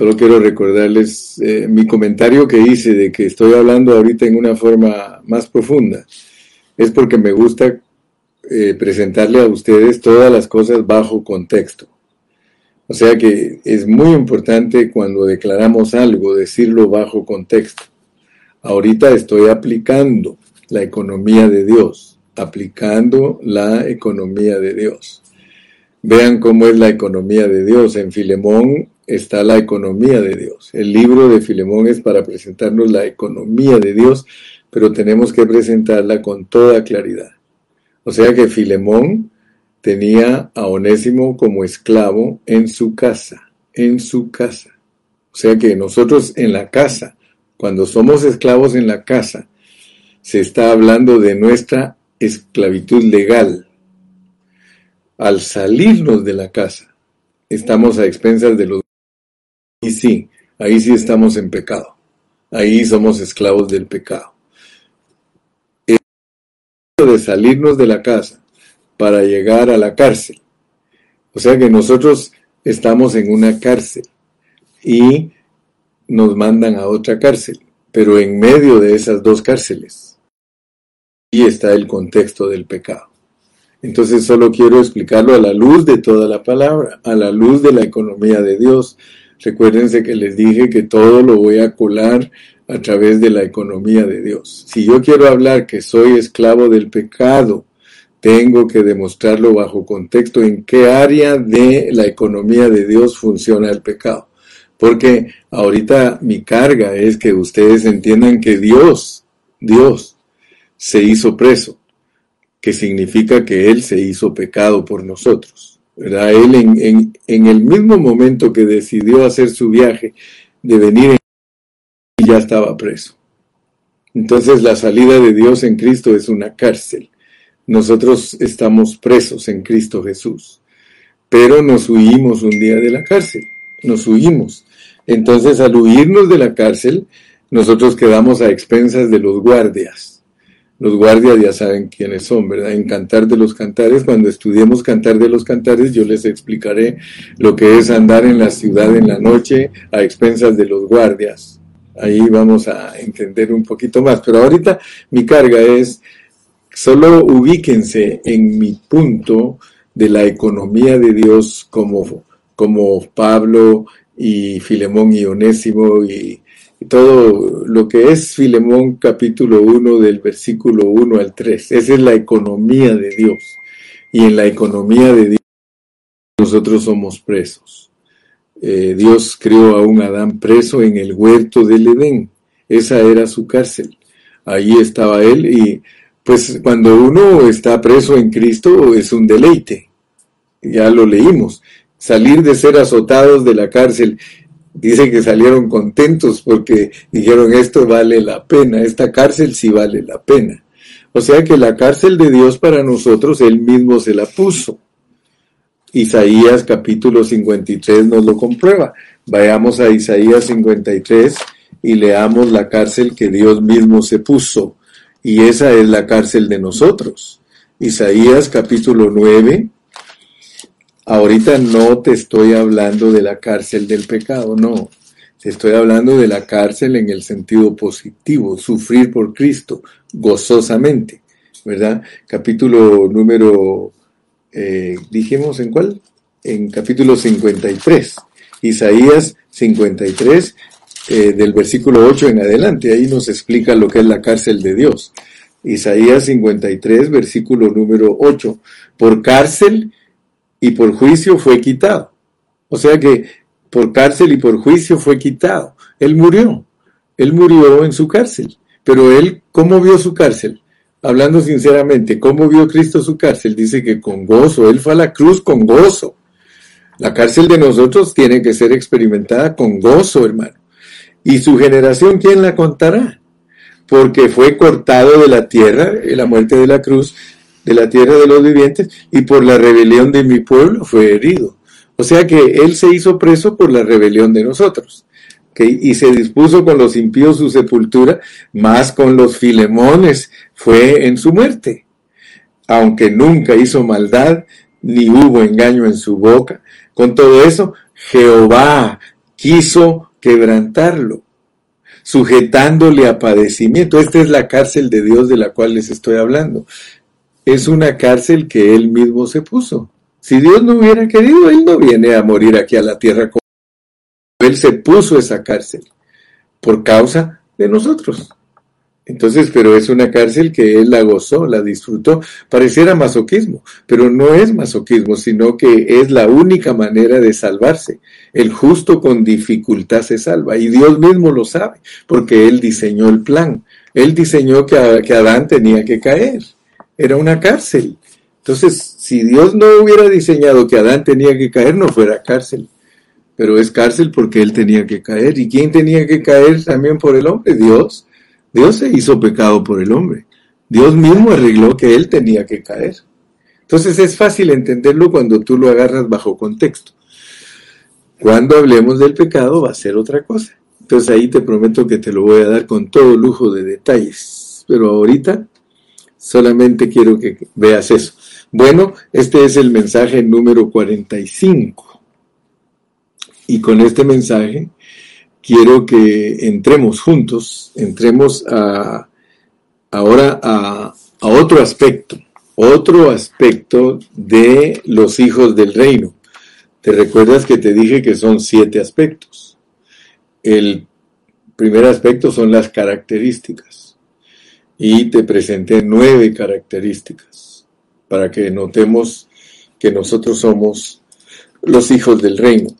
Solo quiero recordarles eh, mi comentario que hice de que estoy hablando ahorita en una forma más profunda. Es porque me gusta eh, presentarle a ustedes todas las cosas bajo contexto. O sea que es muy importante cuando declaramos algo decirlo bajo contexto. Ahorita estoy aplicando la economía de Dios, aplicando la economía de Dios. Vean cómo es la economía de Dios. En Filemón está la economía de Dios. El libro de Filemón es para presentarnos la economía de Dios, pero tenemos que presentarla con toda claridad. O sea que Filemón tenía a Onésimo como esclavo en su casa, en su casa. O sea que nosotros en la casa, cuando somos esclavos en la casa, se está hablando de nuestra esclavitud legal. Al salirnos de la casa, estamos a expensas de los y sí, ahí sí estamos en pecado. Ahí somos esclavos del pecado. El de salirnos de la casa para llegar a la cárcel. O sea que nosotros estamos en una cárcel y nos mandan a otra cárcel, pero en medio de esas dos cárceles. Y está el contexto del pecado. Entonces solo quiero explicarlo a la luz de toda la palabra, a la luz de la economía de Dios, Recuérdense que les dije que todo lo voy a colar a través de la economía de Dios. Si yo quiero hablar que soy esclavo del pecado, tengo que demostrarlo bajo contexto en qué área de la economía de Dios funciona el pecado. Porque ahorita mi carga es que ustedes entiendan que Dios, Dios, se hizo preso, que significa que Él se hizo pecado por nosotros. Él en, en, el mismo momento que decidió hacer su viaje de venir, ya estaba preso. Entonces la salida de Dios en Cristo es una cárcel. Nosotros estamos presos en Cristo Jesús, pero nos huimos un día de la cárcel, nos huimos. Entonces al huirnos de la cárcel, nosotros quedamos a expensas de los guardias los guardias ya saben quiénes son, ¿verdad? En Cantar de los Cantares, cuando estudiemos Cantar de los Cantares, yo les explicaré lo que es andar en la ciudad en la noche a expensas de los guardias. Ahí vamos a entender un poquito más. Pero ahorita mi carga es, solo ubíquense en mi punto de la economía de Dios como, como Pablo y Filemón y Onésimo y todo lo que es Filemón capítulo 1 del versículo 1 al 3. Esa es la economía de Dios. Y en la economía de Dios nosotros somos presos. Eh, Dios creó a un Adán preso en el huerto del Edén. Esa era su cárcel. Ahí estaba él y pues cuando uno está preso en Cristo es un deleite. Ya lo leímos. Salir de ser azotados de la cárcel Dice que salieron contentos porque dijeron esto vale la pena, esta cárcel sí vale la pena. O sea que la cárcel de Dios para nosotros, Él mismo se la puso. Isaías capítulo 53 nos lo comprueba. Vayamos a Isaías 53 y leamos la cárcel que Dios mismo se puso. Y esa es la cárcel de nosotros. Isaías capítulo 9, Ahorita no te estoy hablando de la cárcel del pecado, no. Te estoy hablando de la cárcel en el sentido positivo, sufrir por Cristo gozosamente, ¿verdad? Capítulo número, eh, dijimos en cuál? En capítulo 53, Isaías 53, eh, del versículo 8 en adelante, ahí nos explica lo que es la cárcel de Dios. Isaías 53, versículo número 8. Por cárcel y por juicio fue quitado. O sea que por cárcel y por juicio fue quitado. Él murió. Él murió en su cárcel. Pero él, ¿cómo vio su cárcel? Hablando sinceramente, ¿cómo vio Cristo su cárcel? Dice que con gozo. Él fue a la cruz con gozo. La cárcel de nosotros tiene que ser experimentada con gozo, hermano. ¿Y su generación quién la contará? Porque fue cortado de la tierra, la muerte de la cruz, de la tierra de los vivientes, y por la rebelión de mi pueblo fue herido. O sea que él se hizo preso por la rebelión de nosotros. Y se dispuso con los impíos su sepultura, más con los filemones fue en su muerte. Aunque nunca hizo maldad, ni hubo engaño en su boca. Con todo eso, Jehová quiso quebrantarlo, sujetándole a padecimiento. Esta es la cárcel de Dios de la cual les estoy hablando. Es una cárcel que Él mismo se puso. Si Dios no hubiera querido, Él no viene a morir aquí a la tierra. Él se puso esa cárcel por causa de nosotros. Entonces, pero es una cárcel que él la gozó, la disfrutó. Pareciera masoquismo, pero no es masoquismo, sino que es la única manera de salvarse. El justo con dificultad se salva y Dios mismo lo sabe, porque él diseñó el plan. Él diseñó que, que Adán tenía que caer. Era una cárcel. Entonces, si Dios no hubiera diseñado que Adán tenía que caer, no fuera cárcel. Pero es cárcel porque él tenía que caer. ¿Y quién tenía que caer también por el hombre? Dios. Dios se hizo pecado por el hombre. Dios mismo arregló que él tenía que caer. Entonces es fácil entenderlo cuando tú lo agarras bajo contexto. Cuando hablemos del pecado va a ser otra cosa. Entonces ahí te prometo que te lo voy a dar con todo lujo de detalles. Pero ahorita solamente quiero que veas eso. Bueno, este es el mensaje número 45. Y con este mensaje quiero que entremos juntos, entremos a, ahora a, a otro aspecto, otro aspecto de los hijos del reino. ¿Te recuerdas que te dije que son siete aspectos? El primer aspecto son las características. Y te presenté nueve características para que notemos que nosotros somos los hijos del reino.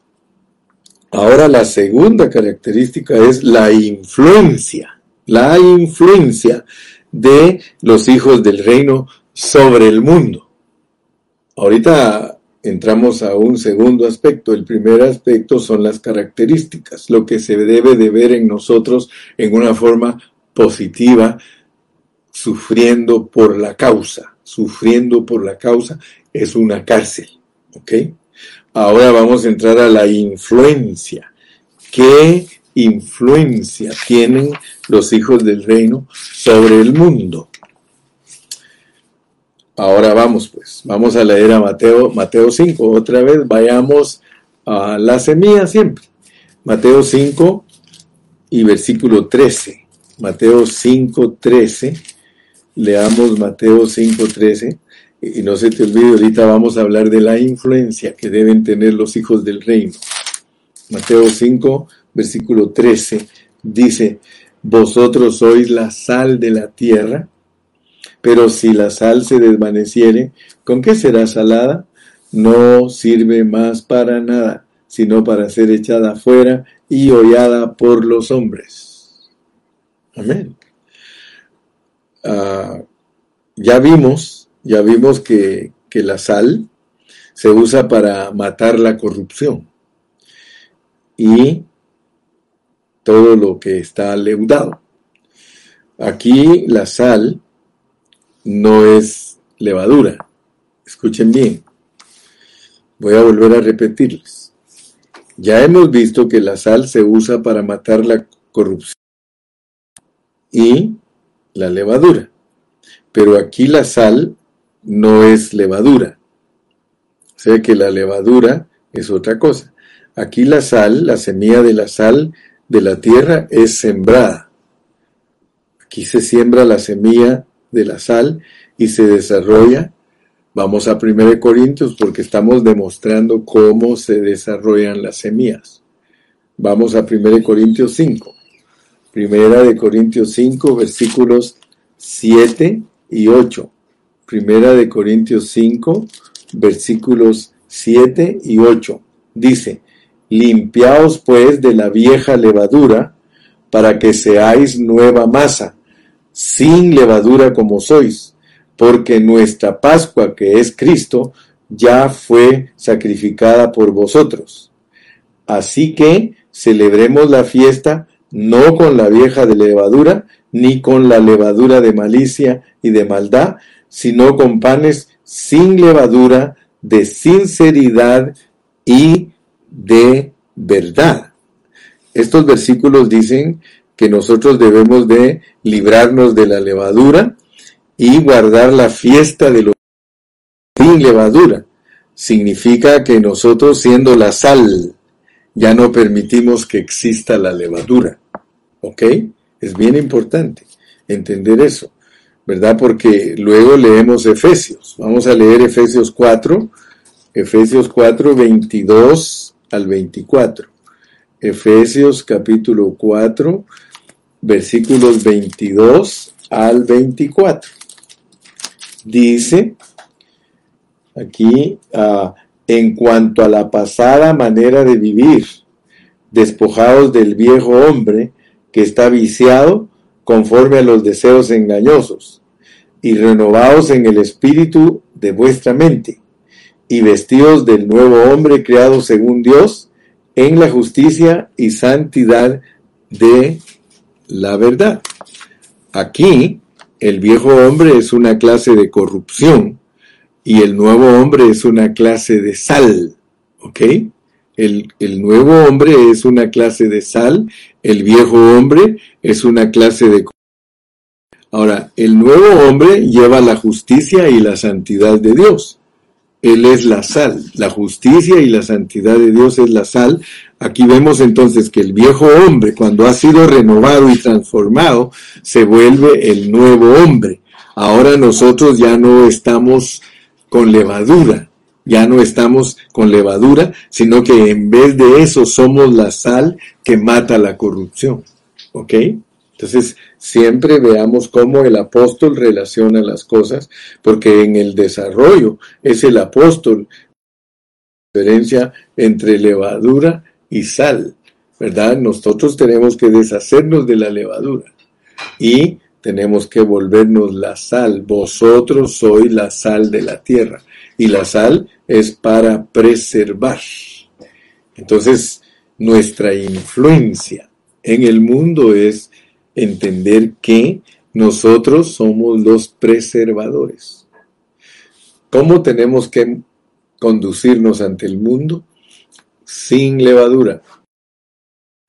Ahora la segunda característica es la influencia, la influencia de los hijos del reino sobre el mundo. Ahorita entramos a un segundo aspecto. El primer aspecto son las características, lo que se debe de ver en nosotros en una forma positiva, sufriendo por la causa. Sufriendo por la causa es una cárcel. ¿Ok? Ahora vamos a entrar a la influencia. ¿Qué influencia tienen los hijos del reino sobre el mundo? Ahora vamos pues, vamos a leer a Mateo, Mateo 5. Otra vez vayamos a la semilla siempre. Mateo 5 y versículo 13. Mateo 5, 13. Leamos Mateo 5, 13. Y no se te olvide, ahorita vamos a hablar de la influencia que deben tener los hijos del reino. Mateo 5, versículo 13, dice, vosotros sois la sal de la tierra, pero si la sal se desvaneciere, ¿con qué será salada? No sirve más para nada, sino para ser echada fuera y hollada por los hombres. Amén. Ah, ya vimos ya vimos que, la sal se usa para matar la corrupción y todo lo que está leudado. Aquí la sal no es levadura. Escuchen bien. Voy a volver a repetirles. Ya hemos visto que la sal se usa para matar la corrupción y la levadura. Pero aquí la sal no es levadura. O sea que la levadura es otra cosa. Aquí la sal, la semilla de la sal de la tierra es sembrada. Aquí se siembra la semilla de la sal y se desarrolla. Vamos a 1 Corintios porque estamos demostrando cómo se desarrollan las semillas. Vamos a 1 Corintios 5. Primera de Corintios 5, versículos 7 y 8. Primera de Corintios 5, versículos 7 y 8. Dice, limpiaos pues de la vieja levadura, para que seáis nueva masa, sin levadura como sois, porque nuestra Pascua, que es Cristo, ya fue sacrificada por vosotros. Así que celebremos la fiesta no con la vieja de levadura, ni con la levadura de malicia y de maldad, sino con panes sin levadura, de sinceridad y de verdad. Estos versículos dicen que nosotros debemos de librarnos de la levadura y guardar la fiesta de los sin levadura. Significa que nosotros siendo la sal ya no permitimos que exista la levadura. ¿Ok? Es bien importante entender eso, ¿verdad? Porque luego leemos Efesios. Vamos a leer Efesios 4, Efesios 4, 22 al 24. Efesios capítulo 4, versículos 22 al 24. Dice aquí, uh, en cuanto a la pasada manera de vivir, despojados del viejo hombre que está viciado conforme a los deseos engañosos, y renovados en el espíritu de vuestra mente, y vestidos del nuevo hombre creado según Dios, en la justicia y santidad de la verdad. Aquí, el viejo hombre es una clase de corrupción, y el nuevo hombre es una clase de sal, ¿ok? El, el, nuevo hombre es una clase de sal, el viejo hombre es una clase de... Ahora, el nuevo hombre lleva la justicia y la santidad de Dios. Él es la sal, la justicia y la santidad de Dios es la sal. Aquí vemos entonces que el viejo hombre, cuando ha sido renovado y transformado, se vuelve el nuevo hombre. Ahora nosotros ya no estamos con levadura. Ya no estamos con levadura, sino que en vez de eso somos la sal que mata la corrupción. ¿Ok? Entonces, siempre veamos cómo el apóstol relaciona las cosas, porque en el desarrollo es el apóstol la diferencia entre levadura y sal, ¿verdad? Nosotros tenemos que deshacernos de la levadura y tenemos que volvernos la sal. Vosotros sois la sal de la tierra. Y la sal es para preservar. Entonces, nuestra influencia en el mundo es entender que nosotros somos los preservadores. ¿Cómo tenemos que conducirnos ante el mundo? Sin levadura,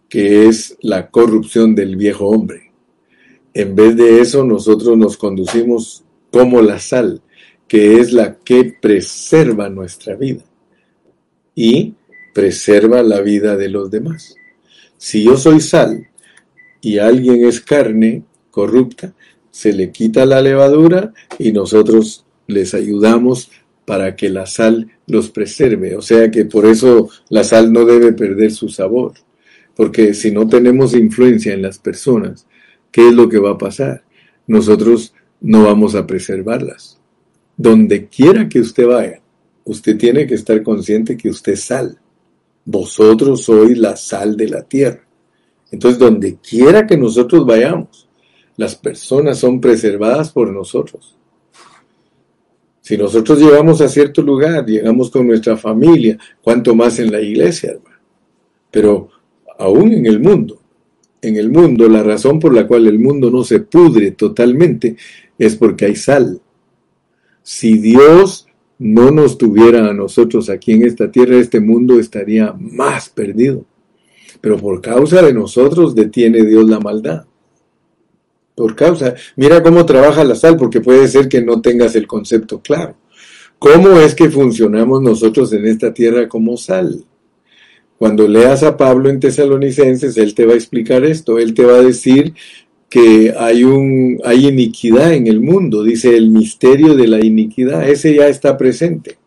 que es la corrupción del viejo hombre en vez de eso, nosotros nos conducimos como la sal, que es la que preserva nuestra vida y preserva la vida de los demás. Si yo soy sal y alguien es carne corrupta, se le quita la levadura y nosotros les ayudamos para que la sal los preserve. O sea que por eso la sal no debe perder su sabor, porque si no tenemos influencia en las personas, ¿qué es lo que va a pasar? Nosotros no vamos a preservarlas. Donde quiera que usted vaya, usted tiene que estar consciente que usted es sal. Vosotros sois la sal de la tierra. Entonces, donde quiera que nosotros vayamos, las personas son preservadas por nosotros. Si nosotros llegamos a cierto lugar, llegamos con nuestra familia, cuanto más en la iglesia, hermano. Pero aún en el mundo, en el mundo, la razón por la cual el mundo no se pudre totalmente es porque hay sal. Si Dios no nos tuviera a nosotros aquí en esta tierra, este mundo estaría más perdido. Pero por causa de nosotros detiene Dios la maldad. Por causa, mira cómo trabaja la sal, porque puede ser que no tengas el concepto claro. ¿Cómo es que funcionamos nosotros en esta tierra como sal? Cuando leas a Pablo en Tesalonicenses, él te va a explicar esto, él te va a decir que hay, un, hay iniquidad en el mundo, dice el misterio de la iniquidad, ese ya está presente,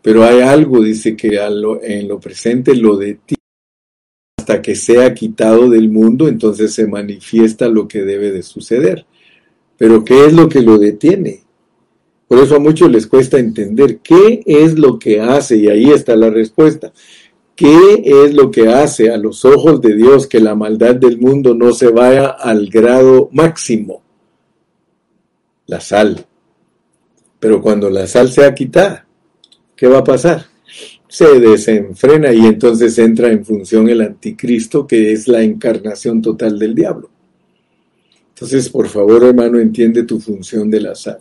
pero hay algo, dice que en lo presente lo detiene hasta que sea quitado del mundo, entonces se manifiesta lo que debe de suceder. Pero ¿qué es lo que lo detiene? Por eso a muchos les cuesta entender qué es lo que hace, y ahí está la respuesta. ¿Qué es lo que hace a los ojos de Dios que la maldad del mundo no se vaya al grado máximo? La sal. Pero cuando la sal sea quitada, ¿qué va a pasar? Se desenfrena y entonces entra en función el anticristo, que es la encarnación total del diablo. Entonces, por favor, hermano, entiende tu función de la sal.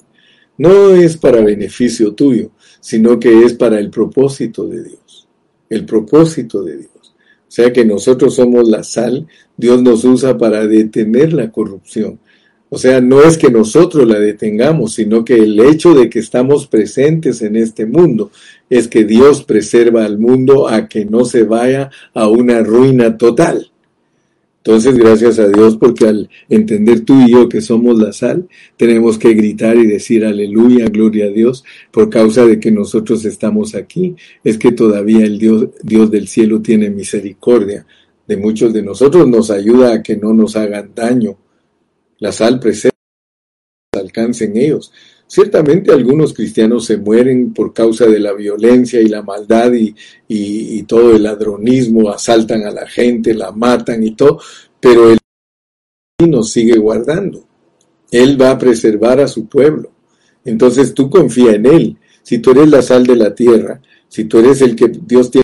No es para beneficio tuyo, sino que es para el propósito de Dios el propósito de Dios. O sea que nosotros somos la sal, Dios nos usa para detener la corrupción. O sea, no es que nosotros la detengamos, sino que el hecho de que estamos presentes en este mundo es que Dios preserva al mundo a que no se vaya a una ruina total. Entonces, gracias a Dios, porque al entender tú y yo que somos la sal, tenemos que gritar y decir aleluya, gloria a Dios, por causa de que nosotros estamos aquí. Es que todavía el Dios, Dios del cielo tiene misericordia de muchos de nosotros, nos ayuda a que no nos hagan daño la sal presente alcance en ellos. Ciertamente algunos cristianos se mueren por causa de la violencia y la maldad y, y, todo el ladronismo, asaltan a la gente, la matan y todo, pero Él nos sigue guardando. Él va a preservar a su pueblo. Entonces tú confía en Él. Si tú eres la sal de la tierra, si tú eres el que Dios tiene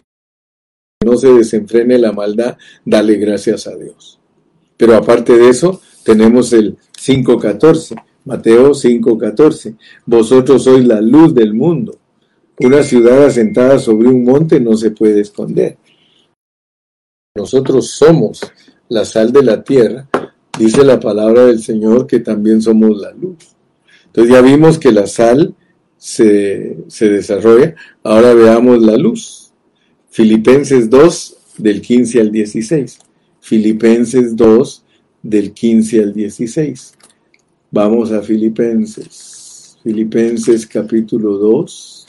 no se desenfrene la maldad, dale gracias a Dios. Pero aparte de eso, tenemos el 5.14, Mateo 5.14. Vosotros sois la luz del mundo. Una ciudad asentada sobre un monte no se puede esconder. Nosotros somos la sal de la tierra. Dice la palabra del Señor que también somos la luz. Entonces ya vimos que la sal se, se desarrolla. Ahora veamos la luz. Filipenses 2 del 15 al 16. Filipenses 2 del 15 al 16. Vamos a Filipenses. Filipenses capítulo 2,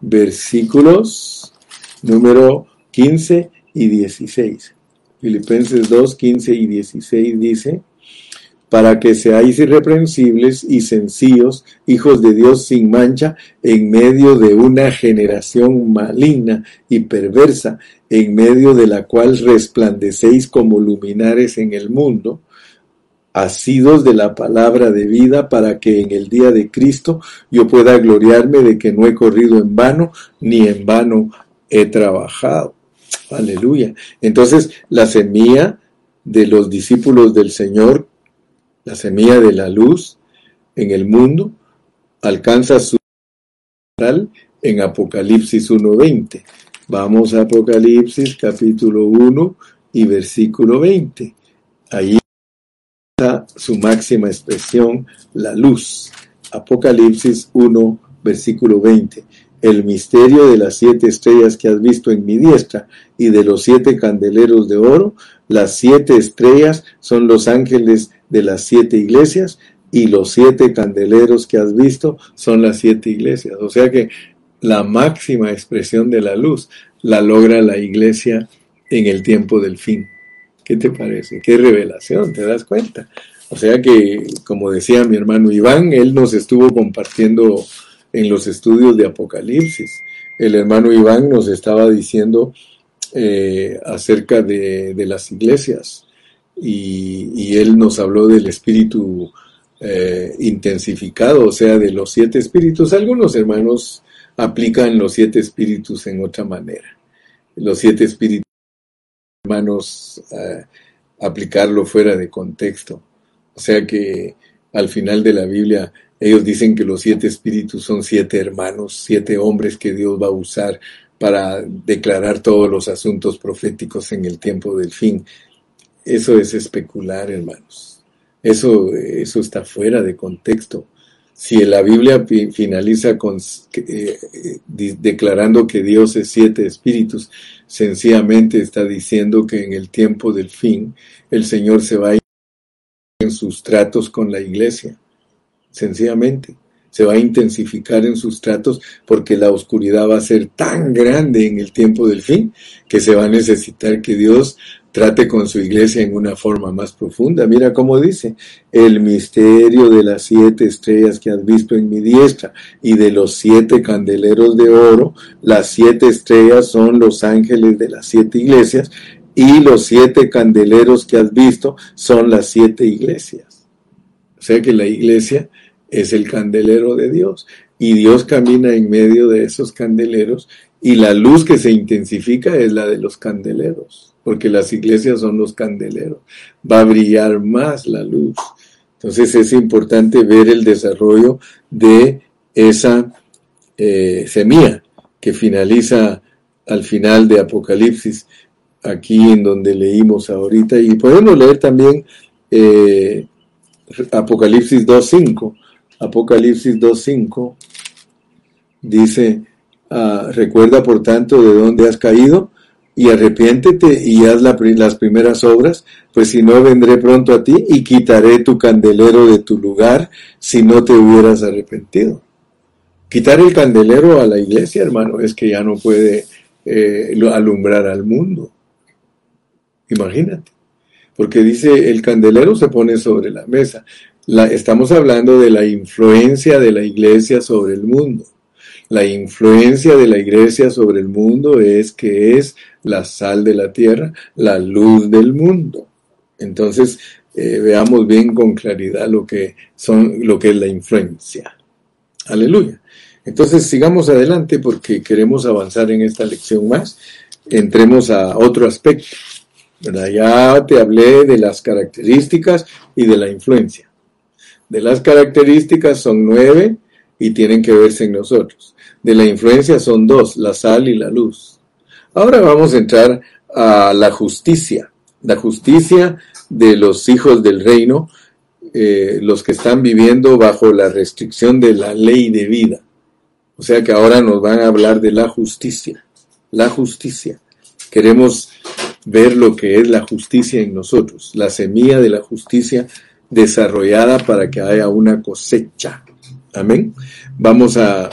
versículos número 15 y 16. Filipenses 2, 15 y 16 dice, para que seáis irreprensibles y sencillos, hijos de Dios sin mancha, en medio de una generación maligna y perversa, en medio de la cual resplandecéis como luminares en el mundo, asidos de la palabra de vida, para que en el día de Cristo yo pueda gloriarme de que no he corrido en vano, ni en vano he trabajado. Aleluya. Entonces, la semilla de los discípulos del Señor la semilla de la luz en el mundo, alcanza su en Apocalipsis 1.20. Vamos a Apocalipsis capítulo 1 y versículo 20. Ahí su máxima expresión, la luz. Apocalipsis 1, versículo 20. El misterio de las siete estrellas que has visto en mi diestra y de los siete candeleros de oro. Las siete estrellas son los ángeles de las siete iglesias y los siete candeleros que has visto son las siete iglesias. O sea que la máxima expresión de la luz la logra la iglesia en el tiempo del fin. ¿Qué te parece? ¿Qué revelación? ¿Te das cuenta? O sea que, como decía mi hermano Iván, él nos estuvo compartiendo en los estudios de Apocalipsis. El hermano Iván nos estaba diciendo eh, acerca de, las iglesias y, él nos habló del espíritu eh, intensificado, o sea, de los siete espíritus. Algunos hermanos aplican los siete espíritus en otra manera. Los siete espíritus, hermanos, aplicarlo fuera de contexto. O sea que al final de la Biblia ellos dicen que los siete espíritus son siete hermanos, siete hombres que Dios va a usar para declarar todos los asuntos proféticos en el tiempo del fin. Eso es especular, hermanos. Eso, eso está fuera de contexto. Si la Biblia finaliza con, eh, declarando que Dios es siete espíritus, sencillamente está diciendo que en el tiempo del fin el Señor se va a ir en sus tratos con la iglesia. Sencillamente se va a intensificar en sus tratos porque la oscuridad va a ser tan grande en el tiempo del fin que se va a necesitar que Dios trate con su iglesia en una forma más profunda. Mira cómo dice, el misterio de las siete estrellas que has visto en mi diestra y de los siete candeleros de oro, las siete estrellas son los ángeles de las siete iglesias y los siete candeleros que has visto son las siete iglesias. O sea que la iglesia es el candelero de Dios y Dios camina en medio de esos candeleros y la luz que se intensifica es la de los candeleros porque las iglesias son los candeleros. Va a brillar más la luz. Entonces es importante ver el desarrollo de esa eh, semilla que finaliza al final de Apocalipsis, aquí en donde leímos ahorita. Y podemos leer también eh, Apocalipsis 2.5. Apocalipsis 2.5 dice, ah, recuerda por tanto de dónde has caído y arrepiéntete y haz las primeras obras, pues si no vendré pronto a ti y quitaré tu candelero de tu lugar si no te hubieras arrepentido. Quitar el candelero a la iglesia, hermano, es que ya no puede eh, alumbrar al mundo. Imagínate. Porque dice, el candelero se pone sobre la mesa. La, estamos hablando de la influencia de la iglesia sobre el mundo. La influencia de la iglesia sobre el mundo es que es la sal de la tierra, la luz del mundo. Entonces, eh, veamos bien con claridad lo que, son, lo que es la influencia. Aleluya. Entonces, sigamos adelante porque queremos avanzar en esta lección más. Entremos a otro aspecto. Ya te hablé de las características y de la influencia. De las características son nueve y tienen que verse en nosotros. De la influencia son dos, la sal y la luz. Ahora vamos a entrar a la justicia. La justicia de los hijos del reino, eh, los que están viviendo bajo la restricción de la ley de vida. O sea que ahora nos van a hablar de la justicia. La justicia. Queremos ver lo que es la justicia en nosotros, la semilla de la justicia desarrollada para que haya una cosecha. Amén. Vamos a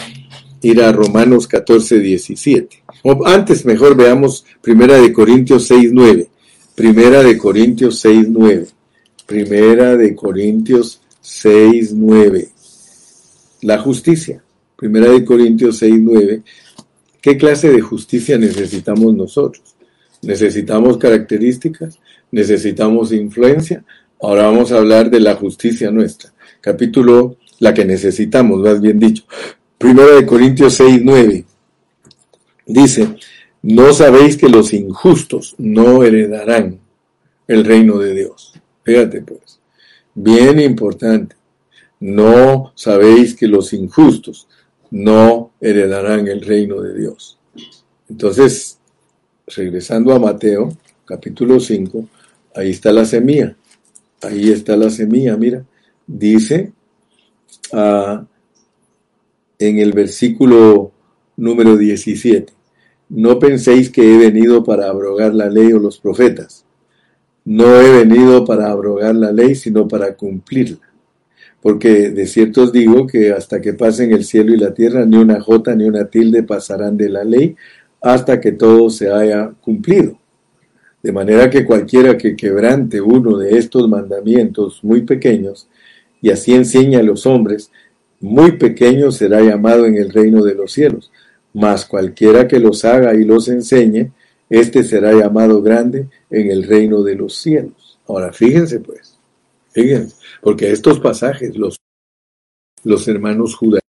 ir a Romanos 14, 17. Antes, mejor veamos Primera de Corintios 6, 9. Primera de Corintios 6, 9. Primera de Corintios 6, 9. La justicia. Primera de Corintios 6, 9. ¿Qué clase de justicia necesitamos nosotros? necesitamos características, necesitamos influencia. Ahora vamos a hablar de la justicia nuestra. Capítulo, la que necesitamos, más bien dicho. Primero de Corintios 6, 9. Dice, no sabéis que los injustos no heredarán el reino de Dios. Fíjate pues, bien importante. No sabéis que los injustos no heredarán el reino de Dios. Entonces, regresando a Mateo, capítulo 5, ahí está la semilla. Ahí está la semilla, mira. Dice ah, en el versículo número 17, no penséis que he venido para abrogar la ley o los profetas. No he venido para abrogar la ley, sino para cumplirla. Porque de cierto os digo que hasta que pasen el cielo y la tierra, ni una jota ni una tilde pasarán de la ley hasta que todo se haya cumplido. De manera que cualquiera que quebrante uno de estos mandamientos muy pequeños, y así enseña a los hombres, muy pequeño será llamado en el reino de los cielos, mas cualquiera que los haga y los enseñe, éste será llamado grande en el reino de los cielos. Ahora, fíjense pues, fíjense, porque estos pasajes los, los hermanos judaicos,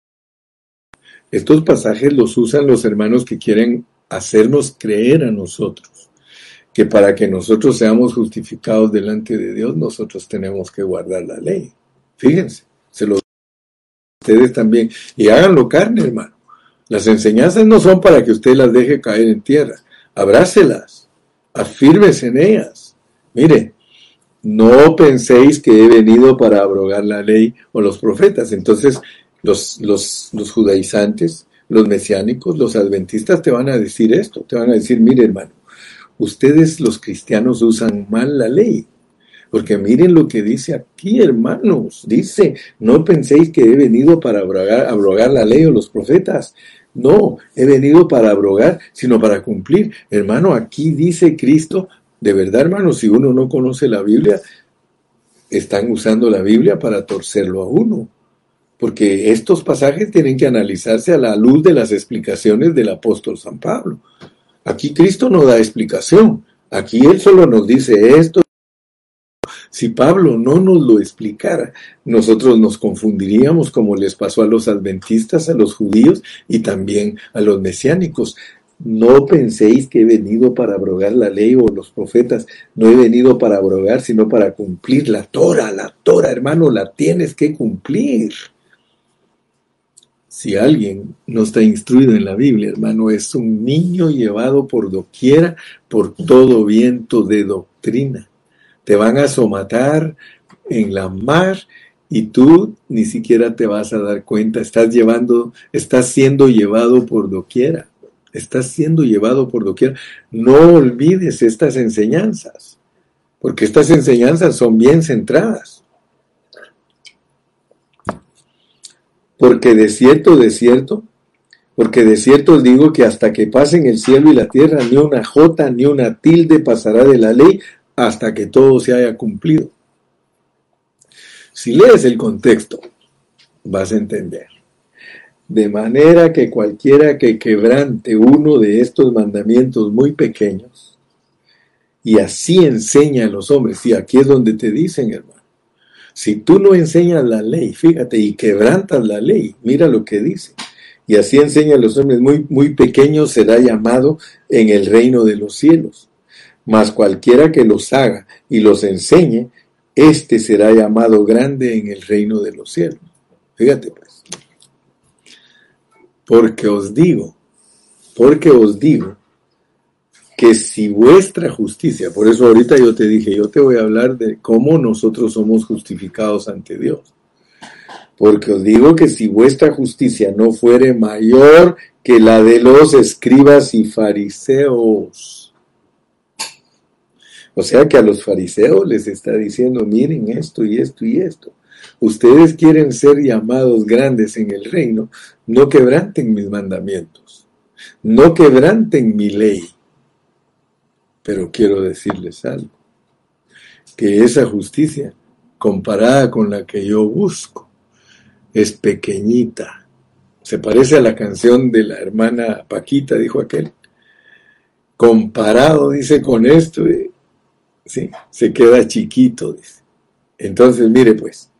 estos pasajes los usan los hermanos que quieren hacernos creer a nosotros que para que nosotros seamos justificados delante de Dios, nosotros tenemos que guardar la ley. Fíjense, se lo ustedes también. Y háganlo carne, hermano. Las enseñanzas no son para que usted las deje caer en tierra. Abrácelas, afírmese en ellas. Mire, no penséis que he venido para abrogar la ley o los profetas. Entonces, los, los, los judaizantes los mesiánicos, los adventistas te van a decir esto, te van a decir, mire hermano, ustedes los cristianos usan mal la ley. Porque miren lo que dice aquí, hermanos. Dice, no penséis que he venido para abrogar, la ley o los profetas. No, he venido para abrogar, sino para cumplir. Hermano, aquí dice Cristo, de verdad, hermano, si uno no conoce la Biblia, están usando la Biblia para torcerlo a uno porque estos pasajes tienen que analizarse a la luz de las explicaciones del apóstol San Pablo. Aquí Cristo no da explicación, aquí Él solo nos dice esto. Si Pablo no nos lo explicara, nosotros nos confundiríamos como les pasó a los adventistas, a los judíos y también a los mesiánicos. No penséis que he venido para abrogar la ley o los profetas. No he venido para abrogar, sino para cumplir la Torah. La Torah, hermano, la tienes que cumplir. Si alguien no está instruido en la Biblia, hermano, es un niño llevado por doquiera por todo viento de doctrina. Te van a somatar en la mar y tú ni siquiera te vas a dar cuenta, estás llevando, estás siendo llevado por doquiera, estás siendo llevado por doquiera. No olvides estas enseñanzas, porque estas enseñanzas son bien centradas. Porque de cierto, de cierto, porque de cierto os digo que hasta que pasen el cielo y la tierra, ni una jota ni una tilde pasará de la ley hasta que todo se haya cumplido. Si lees el contexto, vas a entender. De manera que cualquiera que quebrante uno de estos mandamientos muy pequeños, y así enseña a los hombres, y aquí es donde te dicen, hermano, si tú no enseñas la ley, fíjate, y quebrantas la ley, mira lo que dice y así enseña a los hombres muy, muy pequeños será llamado en el reino de los cielos. Mas cualquiera que los haga y los enseñe, éste será llamado grande en el reino de los cielos. Fíjate pues. Porque os digo, porque os digo, que si vuestra justicia, por eso ahorita yo te dije, yo te voy a hablar de cómo nosotros somos justificados ante Dios. Porque os digo que si vuestra justicia no fuere mayor que la de los escribas y fariseos. O sea que a los fariseos les está diciendo, miren esto y esto y esto. Ustedes quieren ser llamados grandes en el reino, no quebranten mis mandamientos, no quebranten mi ley. Pero quiero decirles algo, que esa justicia, comparada con la que yo busco, es pequeñita. Se parece a la canción de la hermana Paquita, dijo aquel. Comparado, dice, con esto, eh, sí, se queda chiquito, dice. Entonces, mire pues,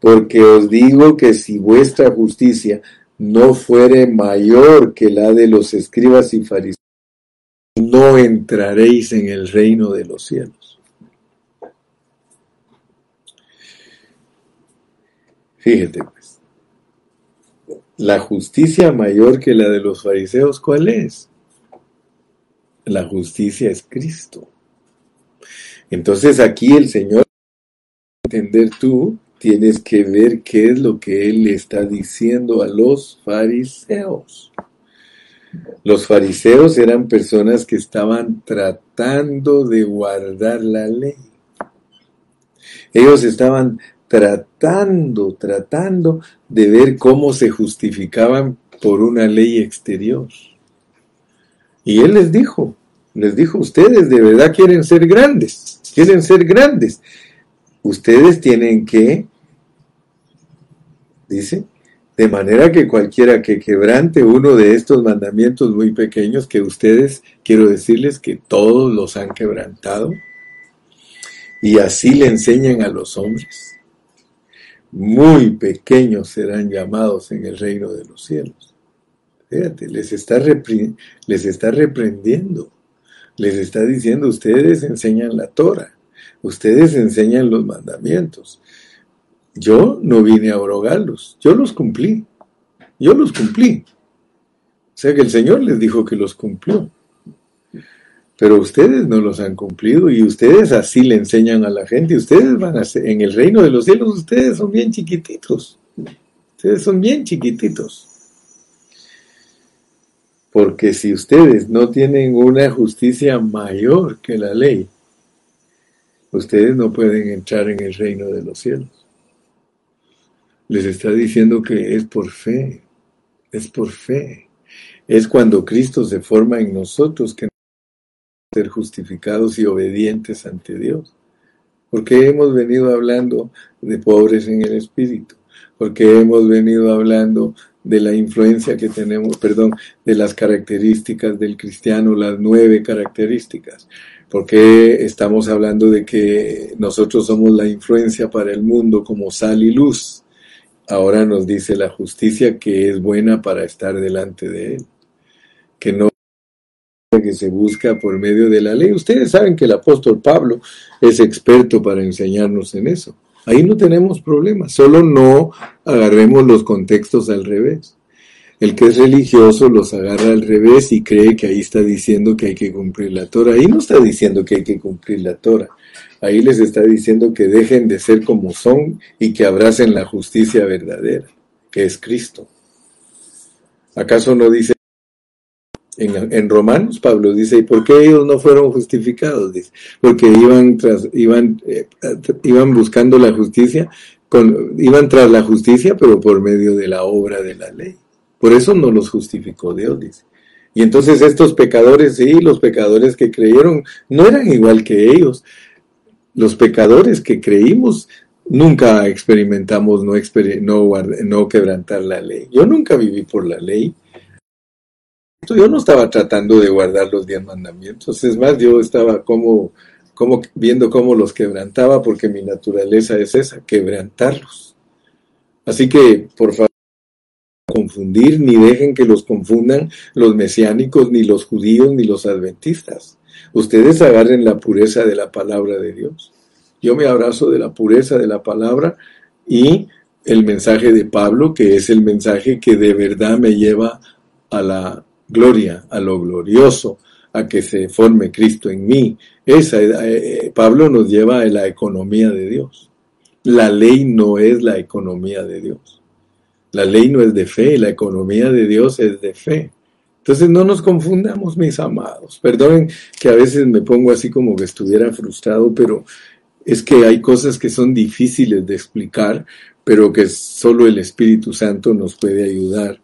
porque os digo que si vuestra justicia no fuere mayor que la de los escribas y fariseos, no entraréis en el reino de los cielos. Fíjate, la justicia mayor que la de los fariseos, ¿cuál es? La justicia es Cristo. Entonces aquí el Señor, entender tú, tienes que ver qué es lo que Él le está diciendo a los fariseos. Los fariseos eran personas que estaban tratando de guardar la ley. Ellos estaban tratando, tratando de ver cómo se justificaban por una ley exterior. Y él les dijo, les dijo, ustedes de verdad quieren ser grandes, quieren ser grandes. Ustedes tienen que, dice, de manera que cualquiera que quebrante uno de estos mandamientos muy pequeños que ustedes, quiero decirles que todos los han quebrantado, y así le enseñan a los hombres muy pequeños serán llamados en el reino de los cielos. Fíjate, les está, les está reprendiendo, les está diciendo, ustedes enseñan la Torah, ustedes enseñan los mandamientos. Yo no vine a abrogarlos, yo los cumplí, yo los cumplí. O sea que el Señor les dijo que los cumplió pero ustedes no los han cumplido y ustedes así le enseñan a la gente. Ustedes van a ser, en el reino de los cielos, ustedes son bien chiquititos. Ustedes son bien chiquititos. Porque si ustedes no tienen una justicia mayor que la ley, ustedes no pueden entrar en el reino de los cielos. Les está diciendo que es por fe, es por fe. Es cuando Cristo se forma en nosotros que ser justificados y obedientes ante Dios. Porque hemos venido hablando de pobres en el espíritu, porque hemos venido hablando de la influencia que tenemos, perdón, de las características del cristiano, las nueve características, porque estamos hablando de que nosotros somos la influencia para el mundo como sal y luz. Ahora nos dice la justicia que es buena para estar delante de Él, que no que se busca por medio de la ley. Ustedes saben que el apóstol Pablo es experto para enseñarnos en eso. Ahí no tenemos problema, solo no agarremos los contextos al revés. El que es religioso los agarra al revés y cree que ahí está diciendo que hay que cumplir la Torah. Ahí no está diciendo que hay que cumplir la Torah. Ahí les está diciendo que dejen de ser como son y que abracen la justicia verdadera, que es Cristo. ¿Acaso no dice en, Romanos, Pablo dice, ¿y por qué ellos no fueron justificados? Dice, porque iban, tras, iban, eh, iban buscando la justicia, con, iban tras la justicia, pero por medio de la obra de la ley. Por eso no los justificó Dios, dice. Y entonces estos pecadores, sí, los pecadores que creyeron, no eran igual que ellos. Los pecadores que creímos nunca experimentamos no, no, no quebrantar la ley. Yo nunca viví por la ley yo no estaba tratando de guardar los diez mandamientos, es más, yo estaba como, como viendo cómo los quebrantaba, porque mi naturaleza es esa, quebrantarlos. Así que, por favor, confundir, ni dejen que los confundan los mesiánicos, ni los judíos, ni los adventistas. Ustedes agarren la pureza de la palabra de Dios. Yo me abrazo de la pureza de la palabra y el mensaje de Pablo, que es el mensaje que de verdad me lleva a la gloria, a lo glorioso, a que se forme Cristo en mí. Esa, eh, eh, Pablo nos lleva a la economía de Dios. La ley no es la economía de Dios. La ley no es de fe, la economía de Dios es de fe. Entonces no nos confundamos, mis amados. Perdonen que a veces me pongo así como que estuviera frustrado, pero es que hay cosas que son difíciles de explicar, pero que solo el Espíritu Santo nos puede ayudar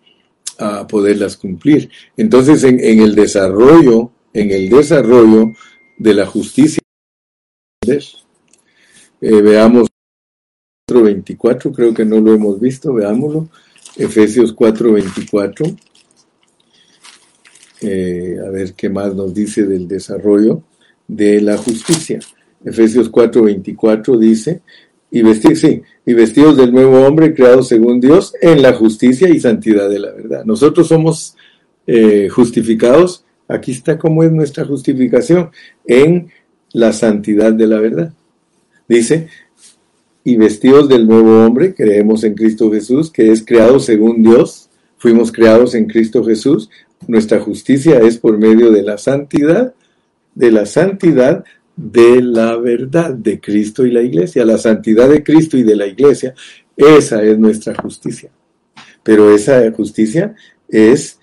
a poderlas cumplir. Entonces, en, el desarrollo, en el desarrollo de la justicia, eh, veamos 4.24, creo que no lo hemos visto, veámoslo, Efesios 4.24, eh, a ver qué más nos dice del desarrollo de la justicia. Efesios 4.24 dice, y sí, y vestidos del nuevo hombre creado según Dios en la justicia y santidad de la verdad. Nosotros somos eh, justificados, aquí está cómo es nuestra justificación, en la santidad de la verdad. Dice, y vestidos del nuevo hombre, creemos en Cristo Jesús, que es creado según Dios, fuimos creados en Cristo Jesús, nuestra justicia es por medio de la santidad, de la santidad de la verdad de Cristo y la iglesia. La santidad de Cristo y de la iglesia, esa es nuestra justicia. Pero esa justicia es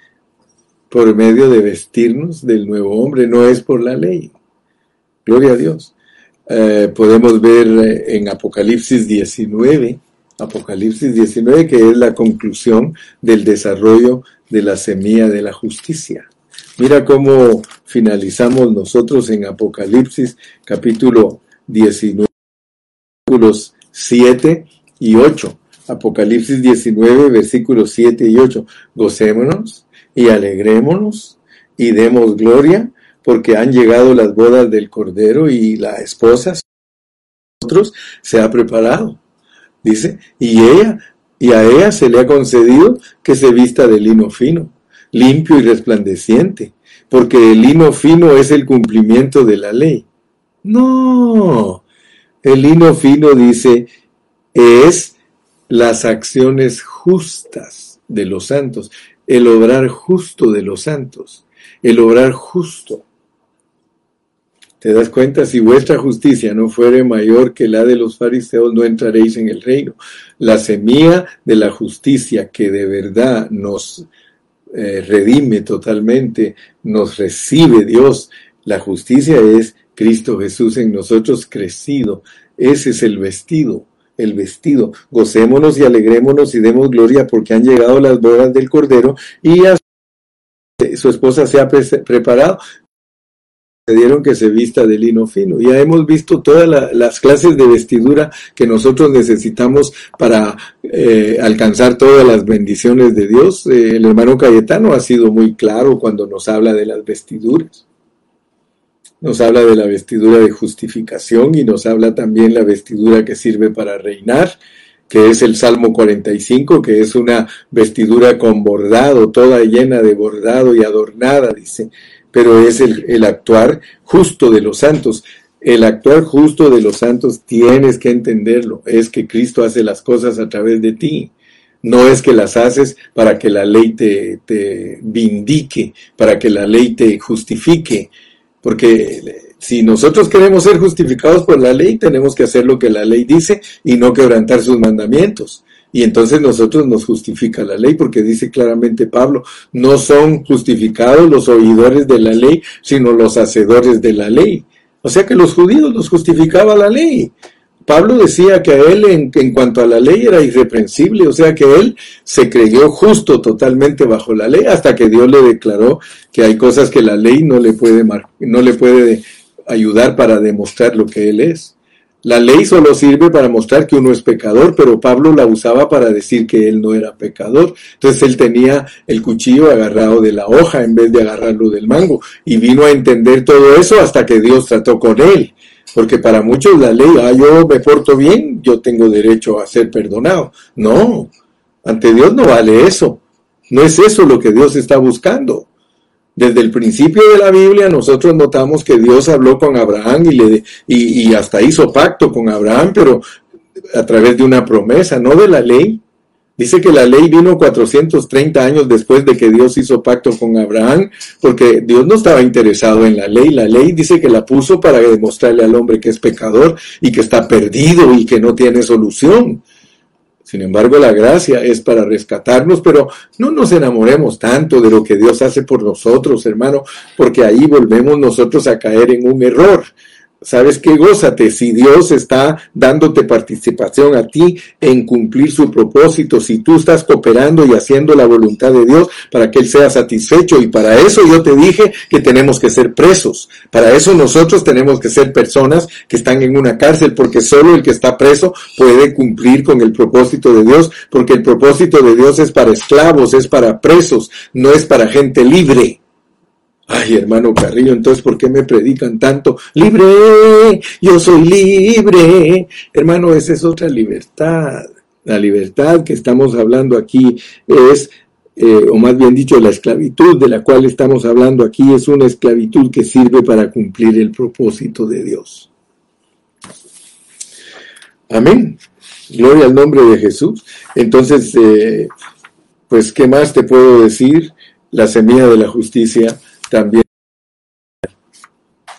por medio de vestirnos del nuevo hombre, no es por la ley. Gloria a Dios. Eh, podemos ver eh, en Apocalipsis 19, Apocalipsis 19, que es la conclusión del desarrollo de la semilla de la justicia. Mira cómo finalizamos nosotros en Apocalipsis capítulo 19, versículos 7 y 8. Apocalipsis 19, versículos 7 y 8. Gocémonos y alegrémonos y demos gloria porque han llegado las bodas del Cordero y la esposa nosotros se ha preparado. Dice, y ella, y a ella se le ha concedido que se vista de lino fino limpio y resplandeciente, porque el lino fino es el cumplimiento de la ley. No, el lino fino dice es las acciones justas de los santos, el obrar justo de los santos, el obrar justo. ¿Te das cuenta? Si vuestra justicia no fuere mayor que la de los fariseos, no entraréis en el reino. La semilla de la justicia que de verdad nos eh, redime totalmente, nos recibe Dios. La justicia es Cristo Jesús en nosotros crecido. Ese es el vestido, el vestido. Gocémonos y alegrémonos y demos gloria porque han llegado las bodas del Cordero y a su esposa se ha preparado dieron que se vista de lino fino. Ya hemos visto todas las clases de vestidura que nosotros necesitamos para eh, alcanzar todas las bendiciones de Dios. Eh, el hermano Cayetano ha sido muy claro cuando nos habla de las vestiduras. Nos habla de la vestidura de justificación y nos habla también la vestidura que sirve para reinar, que es el Salmo 45, que es una vestidura con bordado, toda llena de bordado y adornada, dice pero es el, actuar justo de los santos. El actuar justo de los santos tienes que entenderlo, es que Cristo hace las cosas a través de ti. No es que las haces para que la ley te, te vindique, para que la ley te justifique, porque si nosotros queremos ser justificados por la ley, tenemos que hacer lo que la ley dice y no quebrantar sus mandamientos. Y entonces nosotros nos justifica la ley, porque dice claramente Pablo, no son justificados los oidores de la ley, sino los hacedores de la ley. O sea que los judíos los justificaba la ley. Pablo decía que a él en, en, cuanto a la ley era irreprensible, o sea que él se creyó justo totalmente bajo la ley hasta que Dios le declaró que hay cosas que la ley no le puede, no le puede ayudar para demostrar lo que él es. La ley solo sirve para mostrar que uno es pecador, pero Pablo la usaba para decir que él no era pecador. Entonces él tenía el cuchillo agarrado de la hoja en vez de agarrarlo del mango. Y vino a entender todo eso hasta que Dios trató con él. Porque para muchos la ley, ah, yo me porto bien, yo tengo derecho a ser perdonado. No, ante Dios no vale eso. No es eso lo que Dios está buscando. Desde el principio de la Biblia nosotros notamos que Dios habló con Abraham y, le, y, hasta hizo pacto con Abraham, pero a través de una promesa, no de la ley. Dice que la ley vino 430 años después de que Dios hizo pacto con Abraham, porque Dios no estaba interesado en la ley. La ley dice que la puso para demostrarle al hombre que es pecador y que está perdido y que no tiene solución. Sin embargo, la gracia es para rescatarnos, pero no nos enamoremos tanto de lo que Dios hace por nosotros, hermano, porque ahí volvemos nosotros a caer en un error. ¿Sabes qué? Gózate. Si Dios está dándote participación a ti en cumplir su propósito, si tú estás cooperando y haciendo la voluntad de Dios para que Él sea satisfecho, y para eso yo te dije que tenemos que ser presos. Para eso nosotros tenemos que ser personas que están en una cárcel, porque solo el que está preso puede cumplir con el propósito de Dios, porque el propósito de Dios es para esclavos, es para presos, no es para gente libre. Ay, hermano Carrillo, entonces, ¿por qué me predican tanto? Libre, yo soy libre. Hermano, esa es otra libertad. La libertad que estamos hablando aquí es, eh, o más bien dicho, la esclavitud de la cual estamos hablando aquí es una esclavitud que sirve para cumplir el propósito de Dios. Amén. Gloria al nombre de Jesús. Entonces, eh, pues, ¿qué más te puedo decir? La semilla de la justicia también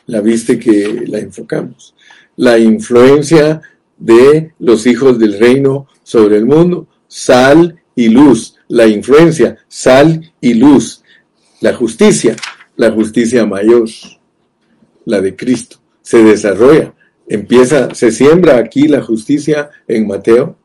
la viste que la enfocamos. La influencia de los hijos del reino sobre el mundo, sal y luz. La influencia, sal y luz. La justicia, la justicia mayor, la de Cristo, se desarrolla. Empieza, se siembra aquí la justicia en Mateo,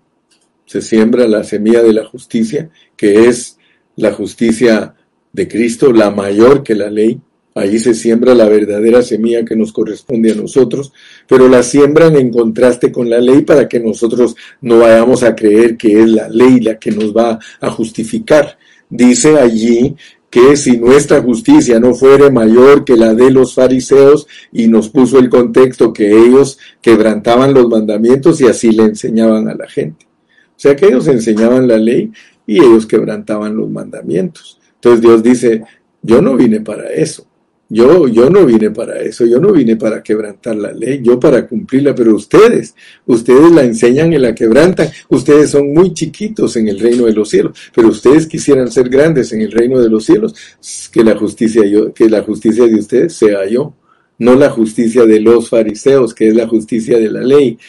se siembra la semilla de la justicia, que es la justicia de Cristo, la mayor que la ley. Ahí se siembra la verdadera semilla que nos corresponde a nosotros, pero la siembran en contraste con la ley para que nosotros no vayamos a creer que es la ley la que nos va a justificar. Dice allí que si nuestra justicia no fuere mayor que la de los fariseos, y nos puso el contexto que ellos quebrantaban los mandamientos y así le enseñaban a la gente. O sea que ellos enseñaban la ley y ellos quebrantaban los mandamientos. Entonces Dios dice, yo no vine para eso. Yo, yo no vine para eso, yo no vine para quebrantar la ley, yo para cumplirla, pero ustedes, ustedes la enseñan y la quebrantan, ustedes son muy chiquitos en el reino de los cielos, pero ustedes quisieran ser grandes en el reino de los cielos, que la justicia yo, que la justicia de ustedes sea yo, no la justicia de los fariseos, que es la justicia de la ley,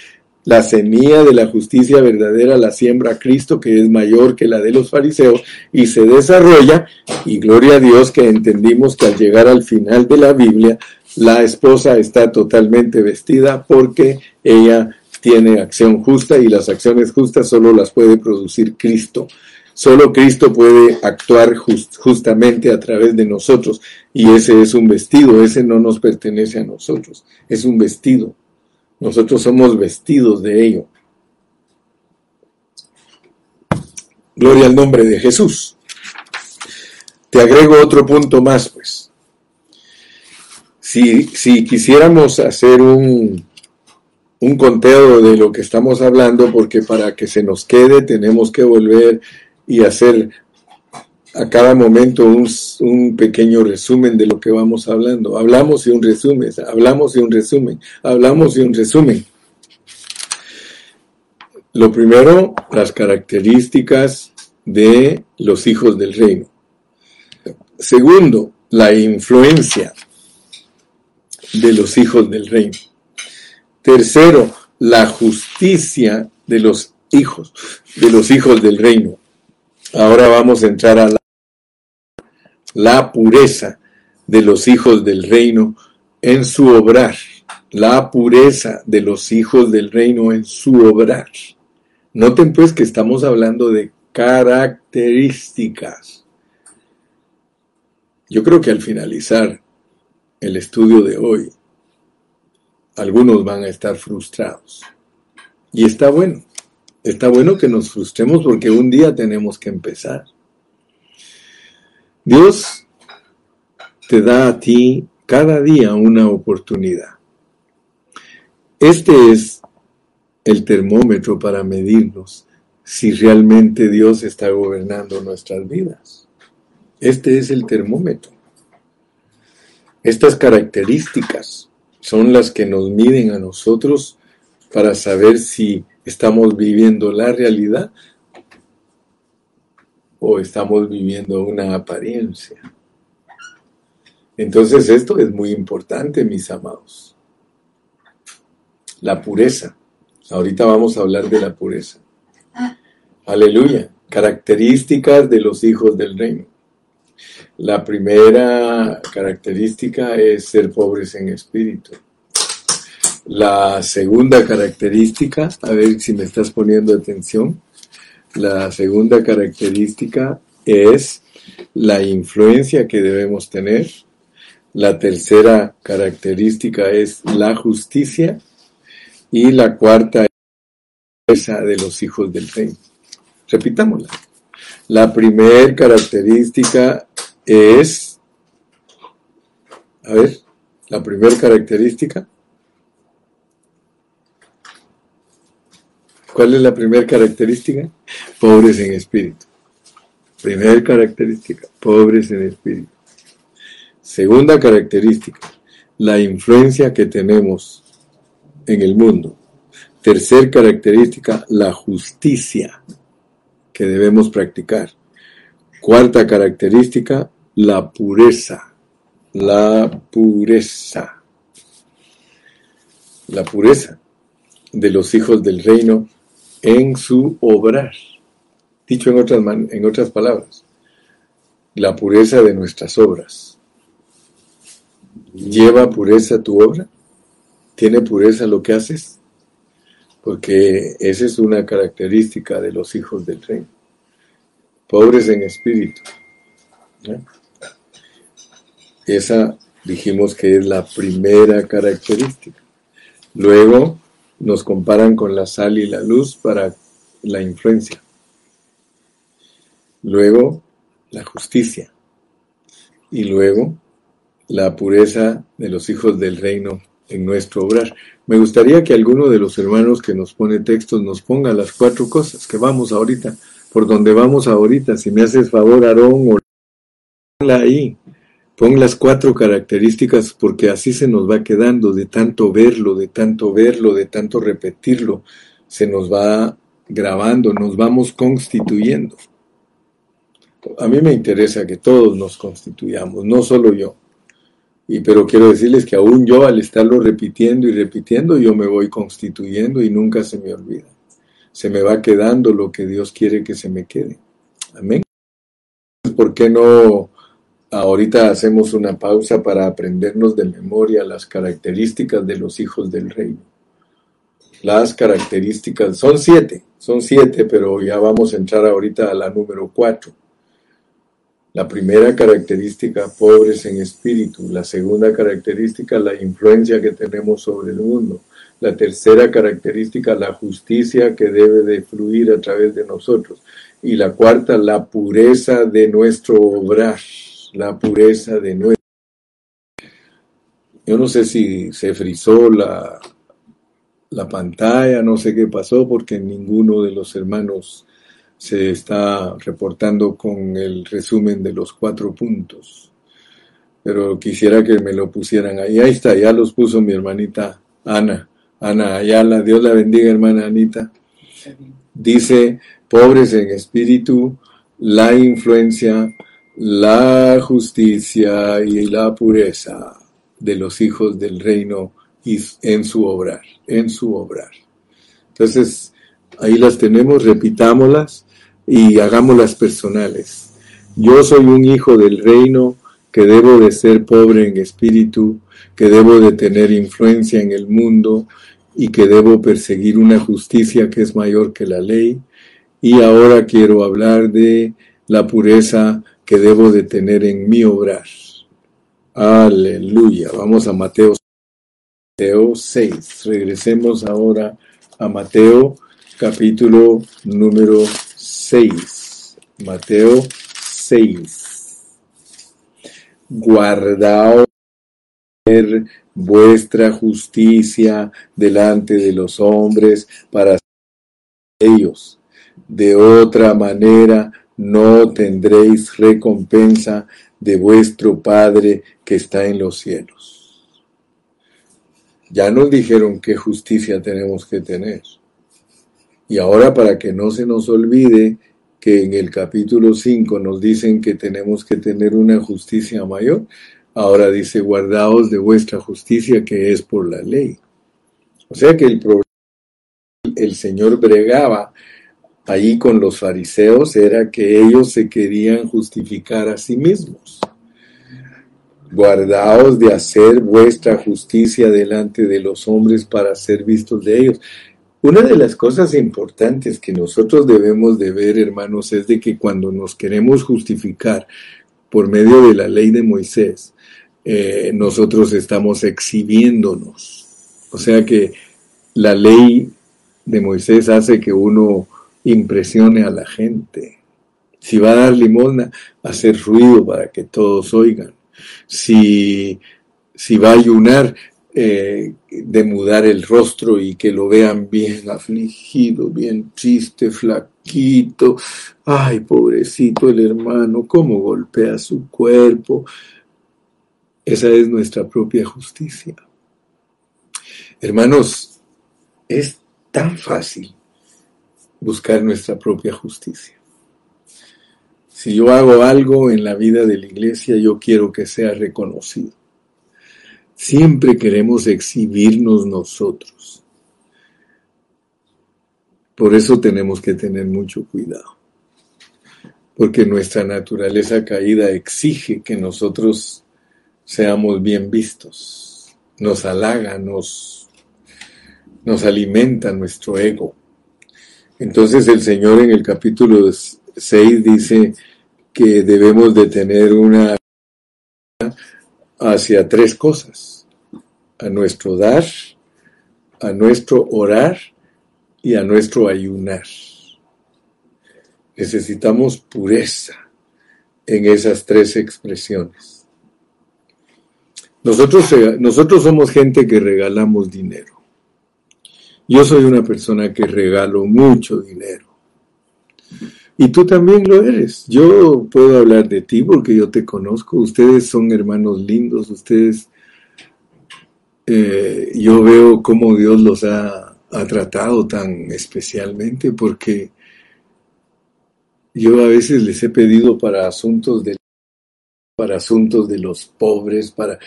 la semilla de la justicia verdadera la siembra Cristo, que es mayor que la de los fariseos, y se desarrolla, y gloria a Dios que entendimos que al llegar al final de la Biblia, la esposa está totalmente vestida porque ella tiene acción justa y las acciones justas solo las puede producir Cristo. Solo Cristo puede actuar justamente a través de nosotros y ese es un vestido, ese no nos pertenece a nosotros, es un vestido. Nosotros somos vestidos de ello. Gloria al nombre de Jesús. Te agrego otro punto más, pues. Si, si quisiéramos hacer un, un conteo de lo que estamos hablando, porque para que se nos quede tenemos que volver y hacer a cada momento un, pequeño resumen de lo que vamos hablando. Hablamos y un resumen, hablamos y un resumen, hablamos y un resumen. Lo primero, las características de los hijos del reino. Segundo, la influencia de los hijos del reino. Tercero, la justicia de los hijos, de los hijos del reino. Ahora vamos a entrar a la, la pureza de los hijos del reino en su obrar. La pureza de los hijos del reino en su obrar. Noten pues que estamos hablando de características. Yo creo que al finalizar el estudio de hoy, algunos van a estar frustrados. Y está bueno. Está bueno que nos frustremos porque un día tenemos que empezar. Dios te da a ti cada día una oportunidad. Este es el termómetro para medirnos si realmente Dios está gobernando nuestras vidas. Este es el termómetro. Estas características son las que nos miden a nosotros para saber si estamos viviendo la realidad o estamos viviendo una apariencia. Entonces esto es muy importante, mis amados. La pureza. Ahorita vamos a hablar de la pureza. Aleluya. Características de los hijos del reino. La primera característica es ser pobres en espíritu. La segunda característica, a ver si me estás poniendo atención, la segunda característica es la influencia que debemos tener. La tercera característica es la justicia. Y la cuarta es esa de los hijos del reino. Repitámosla. La primera característica es, a ver, la primera característica ¿Cuál es la primera característica? Pobres en espíritu. Primera característica, pobres en espíritu. Segunda característica, la influencia que tenemos en el mundo. Tercer característica, la justicia que debemos practicar. Cuarta característica, la pureza. La pureza. La pureza de los hijos del reino en su obrar. Dicho en otras, en otras palabras, la pureza de nuestras obras. ¿Lleva pureza tu obra? ¿Tiene pureza lo que haces? Porque esa es una característica de los hijos del reino. Pobres en espíritu. Esa dijimos que es la primera característica. Luego, nos comparan con la sal y la luz para la influencia. Luego, la justicia. Y luego, la pureza de los hijos del reino en nuestro obrar. Me gustaría que alguno de los hermanos que nos pone textos nos ponga las cuatro cosas que vamos ahorita, por donde vamos ahorita. Si me haces favor, Aarón, o ahí. Pon las cuatro características porque así se nos va quedando de tanto verlo, de tanto verlo, de tanto repetirlo. Se nos va grabando, nos vamos constituyendo. A mí me interesa que todos nos constituyamos, no solo yo. Y pero quiero decirles que aún yo al estarlo repitiendo y repitiendo, yo me voy constituyendo y nunca se me olvida. Se me va quedando lo que Dios quiere que se me quede. Amén. ¿Por qué no Ahorita hacemos una pausa para aprendernos de memoria las características de los hijos del reino. Las características, son siete, son siete, pero ya vamos a entrar ahorita a la número cuatro. La primera característica, pobres en espíritu. La segunda característica, la influencia que tenemos sobre el mundo. La tercera característica, la justicia que debe de fluir a través de nosotros. Y la cuarta, la pureza de nuestro obrar la pureza de nuestro. Yo no sé si se frizó la, la pantalla, no sé qué pasó, porque ninguno de los hermanos se está reportando con el resumen de los cuatro puntos. Pero quisiera que me lo pusieran ahí. Ahí está, ya los puso mi hermanita Ana. Ana Ayala, Dios la bendiga, hermana Anita. Dice, pobres en espíritu, la influencia, la justicia y la pureza de los hijos del reino en su obrar, en su obrar. Entonces, ahí las tenemos, repitámoslas y hagámoslas personales. Yo soy un hijo del reino que debo de ser pobre en espíritu, que debo de tener influencia en el mundo y que debo perseguir una justicia que es mayor que la ley. Y ahora quiero hablar de la pureza que debo de tener en mi obrar. Aleluya. Vamos a Mateo, Mateo 6. Regresemos ahora a Mateo capítulo número 6. Mateo 6. Guardaos vuestra justicia delante de los hombres para ellos. De otra manera no tendréis recompensa de vuestro Padre que está en los cielos. Ya nos dijeron qué justicia tenemos que tener. Y ahora para que no se nos olvide que en el capítulo 5 nos dicen que tenemos que tener una justicia mayor, ahora dice, guardaos de vuestra justicia que es por la ley. O sea que el problema el Señor bregaba ahí con los fariseos era que ellos se querían justificar a sí mismos. Guardaos de hacer vuestra justicia delante de los hombres para ser vistos de ellos. Una de las cosas importantes que nosotros debemos de ver, hermanos, es de que cuando nos queremos justificar por medio de la ley de Moisés, eh, nosotros estamos exhibiéndonos. O sea que la ley de Moisés hace que uno impresione a la gente. Si va a dar limosna, hacer ruido para que todos oigan. Si, si va a ayunar, eh, de mudar el rostro y que lo vean bien afligido, bien triste, flaquito. Ay, pobrecito el hermano, cómo golpea su cuerpo. Esa es nuestra propia justicia. Hermanos, es tan fácil buscar nuestra propia justicia. Si yo hago algo en la vida de la iglesia, yo quiero que sea reconocido. Siempre queremos exhibirnos nosotros. Por eso tenemos que tener mucho cuidado. Porque nuestra naturaleza caída exige que nosotros seamos bien vistos. Nos halaga, nos, nos alimenta nuestro ego. Entonces el Señor en el capítulo 6 dice que debemos de tener una hacia tres cosas, a nuestro dar, a nuestro orar y a nuestro ayunar. Necesitamos pureza en esas tres expresiones. Nosotros, nosotros somos gente que regalamos dinero. Yo soy una persona que regalo mucho dinero. Y tú también lo eres. Yo puedo hablar de ti porque yo te conozco. Ustedes son hermanos lindos. Ustedes, eh, yo veo cómo Dios los ha, ha tratado tan especialmente porque yo a veces les he pedido para asuntos de para asuntos de los pobres, para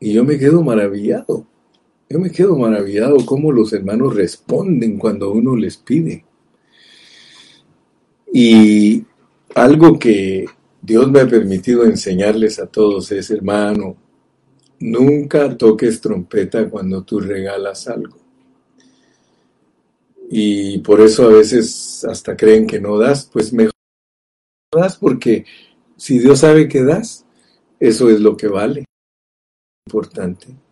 y yo me quedo maravillado. Yo me quedo maravillado cómo los hermanos responden cuando uno les pide. Y algo que Dios me ha permitido enseñarles a todos es, hermano, nunca toques trompeta cuando tú regalas algo. Y por eso a veces hasta creen que no das, pues mejor no das porque si Dios sabe que das, eso es lo que vale. Importante.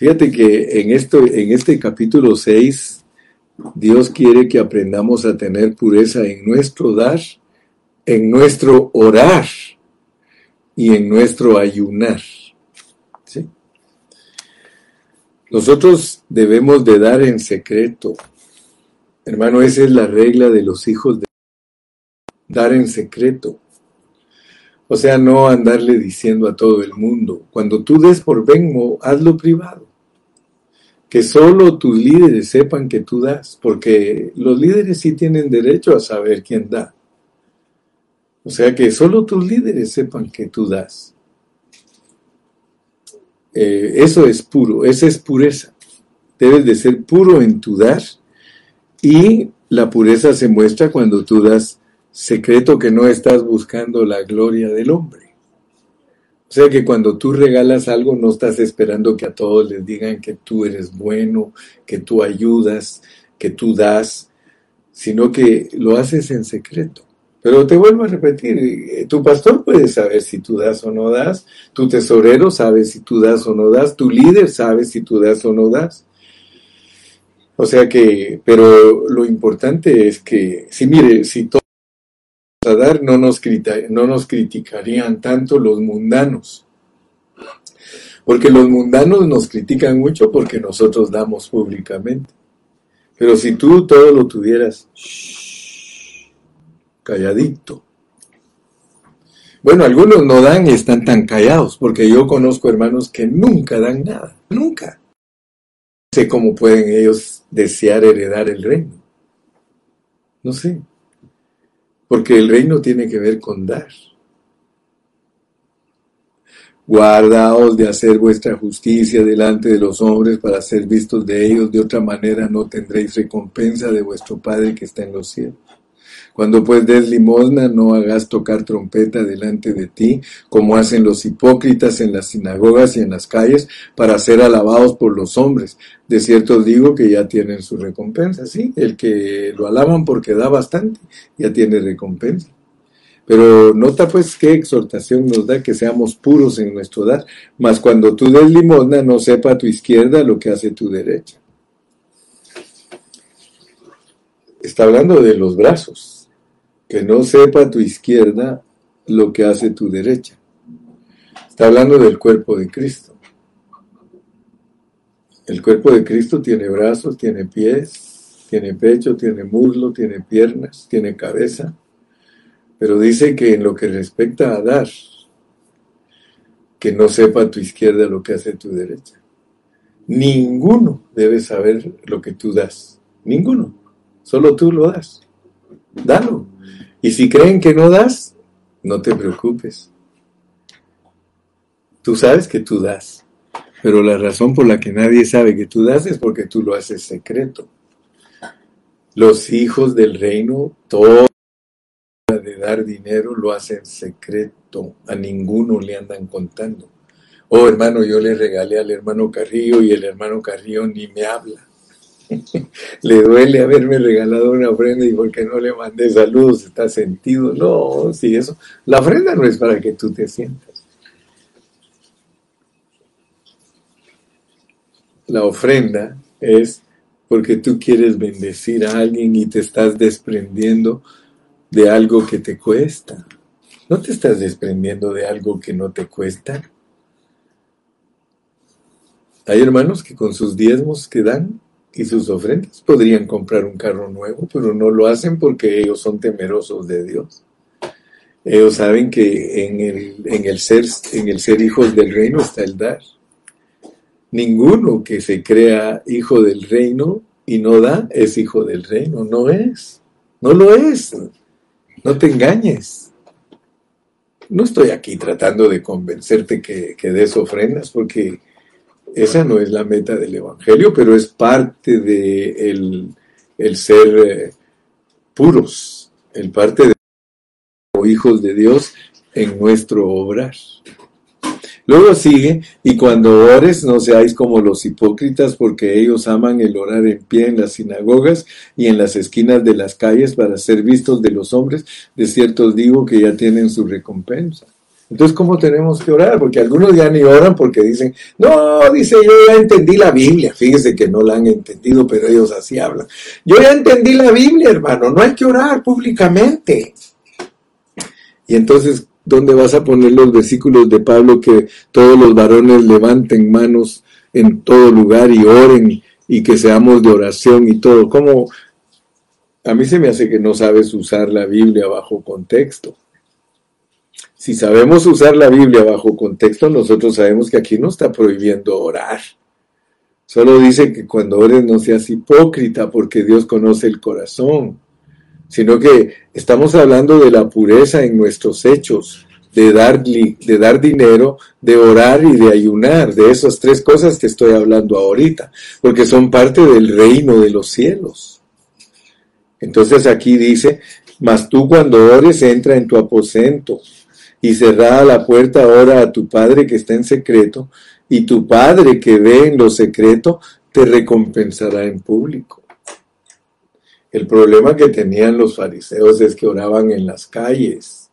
Fíjate que en, esto, en este capítulo 6 Dios quiere que aprendamos a tener pureza en nuestro dar, en nuestro orar y en nuestro ayunar. Nosotros debemos de dar en secreto. Hermano, esa es la regla de los hijos de dar en secreto. O sea, no andarle diciendo a todo el mundo. Cuando tú des por venmo, hazlo privado que solo tus líderes sepan que tú das, porque los líderes sí tienen derecho a saber quién da. O sea que solo tus líderes sepan que tú das. Eh, eso es puro, esa es pureza. Debes de ser puro en tu dar y la pureza se muestra cuando tú das secreto que no estás buscando la gloria del hombre. O sea que cuando tú regalas algo no estás esperando que a todos les digan que tú eres bueno, que tú ayudas, que tú das, sino que lo haces en secreto. Pero te vuelvo a repetir, eh, tu pastor puede saber si tú das o no das, tu tesorero sabe si tú das o no das, tu líder sabe si tú das o no das. O sea que, pero lo importante es que, si mire, si todos dar, no nos, no nos criticarían tanto los mundanos. Porque los mundanos nos critican mucho porque nosotros damos públicamente. Pero si tú todo lo tuvieras, calladito. Bueno, algunos no dan y están tan callados, porque yo conozco hermanos que nunca dan nada, nunca. No sé cómo pueden ellos desear heredar el reino. No sé. Porque el reino tiene que ver con dar. Guardaos de hacer vuestra justicia delante de los hombres para ser vistos de ellos, de otra manera no tendréis recompensa de vuestro Padre que está en los cielos. Cuando pues des limosna, no hagas tocar trompeta delante de ti, como hacen los hipócritas en las sinagogas y en las calles, para ser alabados por los hombres. De cierto digo que ya tienen su recompensa, sí, el que lo alaban porque da bastante, ya tiene recompensa. Pero nota pues qué exhortación nos da que seamos puros en nuestro dar, mas cuando tú des limosna no sepa a tu izquierda lo que hace tu derecha. Está hablando de los brazos que no sepa tu izquierda lo que hace tu derecha. Está hablando del cuerpo de Cristo. El cuerpo de Cristo tiene brazos, tiene pies, tiene pecho, tiene muslo, tiene piernas, tiene cabeza. Pero dice que en lo que respecta a dar, que no sepa tu izquierda lo que hace tu derecha. Ninguno debe saber lo que tú das. Ninguno. Solo tú lo das. Dalo. Y si creen que no das, no te preocupes. Tú sabes que tú das, pero la razón por la que nadie sabe que tú das es porque tú lo haces secreto. Los hijos del reino, todo de dar dinero lo hacen secreto, a ninguno le andan contando. Oh hermano, yo le regalé al hermano Carrillo y el hermano Carrillo ni me habla. le duele haberme regalado una ofrenda y porque no le mandé saludos, está sentido. No, sí, eso. La ofrenda no es para que tú te sientas. La ofrenda es porque tú quieres bendecir a alguien y te estás desprendiendo de algo que te cuesta. No te estás desprendiendo de algo que no te cuesta. Hay hermanos que con sus diezmos que dan y sus ofrendas. Podrían comprar un carro nuevo, pero no lo hacen porque ellos son temerosos de Dios. Ellos saben que en el, en el, ser, en el ser hijos del reino está el dar. Ninguno que se crea hijo del reino y no da es hijo del reino. No es. No lo es. No te engañes. No estoy aquí tratando de convencerte que, que des ofrendas porque esa no es la meta del Evangelio, pero es parte de el, ser eh, puros, el parte de como hijos de Dios en nuestro obrar. Luego sigue, y cuando ores no seáis como los hipócritas, porque ellos aman el orar en pie en las sinagogas y en las esquinas de las calles para ser vistos de los hombres. De cierto os digo que ya tienen su recompensa. Entonces, ¿cómo tenemos que orar? Porque algunos ya ni oran porque dicen, no, dice, yo ya entendí la Biblia. Fíjese que no la han entendido, pero ellos así hablan. Yo ya entendí la Biblia, hermano, no hay que orar públicamente. Y entonces, ¿dónde vas a poner los versículos de Pablo que todos los varones levanten manos en todo lugar y oren y que seamos de oración y todo? ¿Cómo? A mí se me hace que no sabes usar la Biblia bajo contexto. Si sabemos usar la Biblia bajo contexto, nosotros sabemos que aquí no está prohibiendo orar. Solo dice que cuando ores no seas hipócrita porque Dios conoce el corazón. sino que estamos hablando de la pureza en nuestros hechos, de dar, de dar dinero, de orar y de ayunar, de esas tres cosas que estoy hablando ahorita, porque son parte del reino de los cielos. Entonces aquí dice, mas tú cuando ores entra en tu aposento y cerrada la puerta ora a tu Padre que está en secreto, y tu Padre que ve en lo secreto te recompensará en público. El problema que tenían los fariseos es que oraban en las calles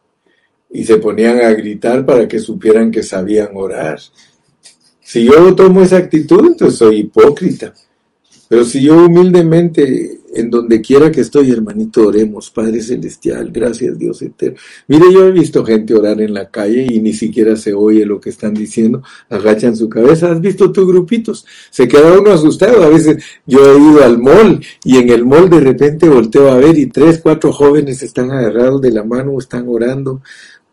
y se ponían a gritar para que supieran que sabían orar. Si yo tomo esa actitud, entonces soy hipócrita. Pero si yo humildemente en donde quiera que estoy, hermanito, oremos, Padre Celestial, gracias Dios eterno. Mire, yo he visto gente orar en la calle y ni siquiera se oye lo que están diciendo, agachan su cabeza, ¿has visto tus grupitos? Se queda uno asustado, a veces yo he ido al mall y en el mall de repente volteo a ver y tres, cuatro jóvenes están agarrados de la mano, están orando,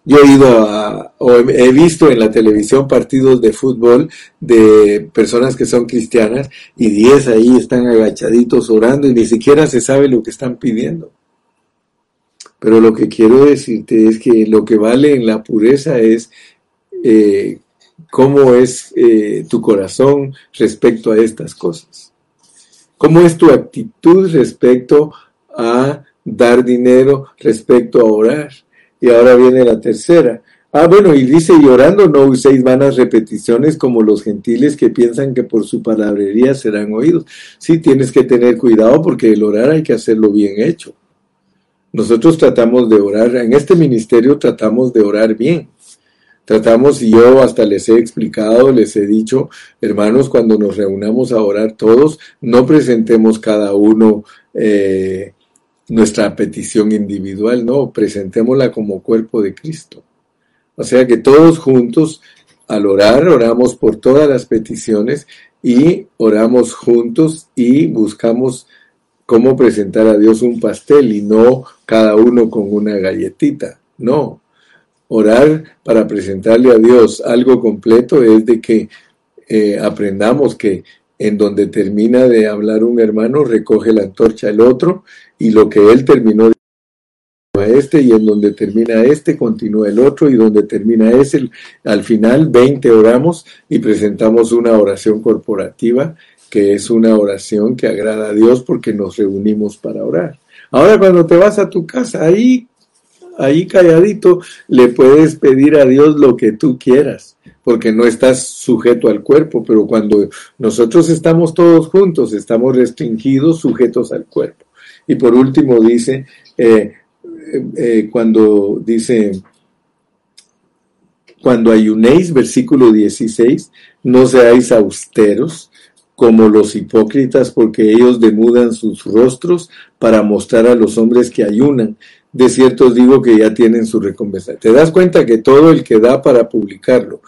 yo he ido a, o he visto en la televisión partidos de fútbol de personas que son cristianas y diez ahí están agachaditos orando y ni siquiera se sabe lo que están pidiendo. Pero lo que quiero decirte es que lo que vale en la pureza es eh, cómo es eh, tu corazón respecto a estas cosas. ¿Cómo es tu actitud respecto a dar dinero, respecto a orar? Y ahora viene la tercera. Ah, bueno, y dice, llorando no uséis vanas repeticiones como los gentiles que piensan que por su palabrería serán oídos. Sí, tienes que tener cuidado porque el orar hay que hacerlo bien hecho. Nosotros tratamos de orar, en este ministerio tratamos de orar bien. Tratamos, y yo hasta les he explicado, les he dicho, hermanos, cuando nos reunamos a orar todos, no presentemos cada uno eh, nuestra petición individual, no, presentémosla como cuerpo de Cristo. O sea que todos juntos, al orar, oramos por todas las peticiones y oramos juntos y buscamos cómo presentar a Dios un pastel y no cada uno con una galletita. No, orar para presentarle a Dios algo completo es de que eh, aprendamos que en donde termina de hablar un hermano, recoge la antorcha el otro, y lo que él terminó a este, y en donde termina este, continúa el otro, y donde termina ese, al final 20 oramos y presentamos una oración corporativa, que es una oración que agrada a Dios porque nos reunimos para orar. Ahora cuando te vas a tu casa, ahí, ahí calladito, le puedes pedir a Dios lo que tú quieras porque no estás sujeto al cuerpo, pero cuando nosotros estamos todos juntos, estamos restringidos, sujetos al cuerpo. Y por último dice, eh, eh, cuando dice, cuando ayunéis, versículo 16, no seáis austeros como los hipócritas, porque ellos demudan sus rostros para mostrar a los hombres que ayunan. De cierto os digo que ya tienen su recompensa. Te das cuenta que todo el que da para publicarlo,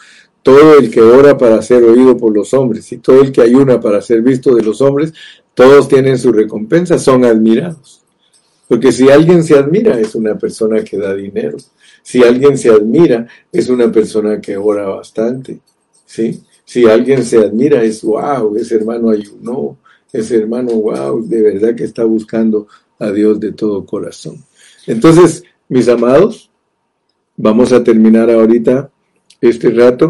todo el que ora para ser oído por los hombres y todo el que ayuna para ser visto de los hombres, todos tienen su recompensa, son admirados. Porque si alguien se admira, es una persona que da dinero. Si alguien se admira, es una persona que ora bastante. ¿sí? Si alguien se admira, es wow, ese hermano ayunó, ese hermano, wow, de verdad que está buscando a Dios de todo corazón. Entonces, mis amados, vamos a terminar ahorita este rato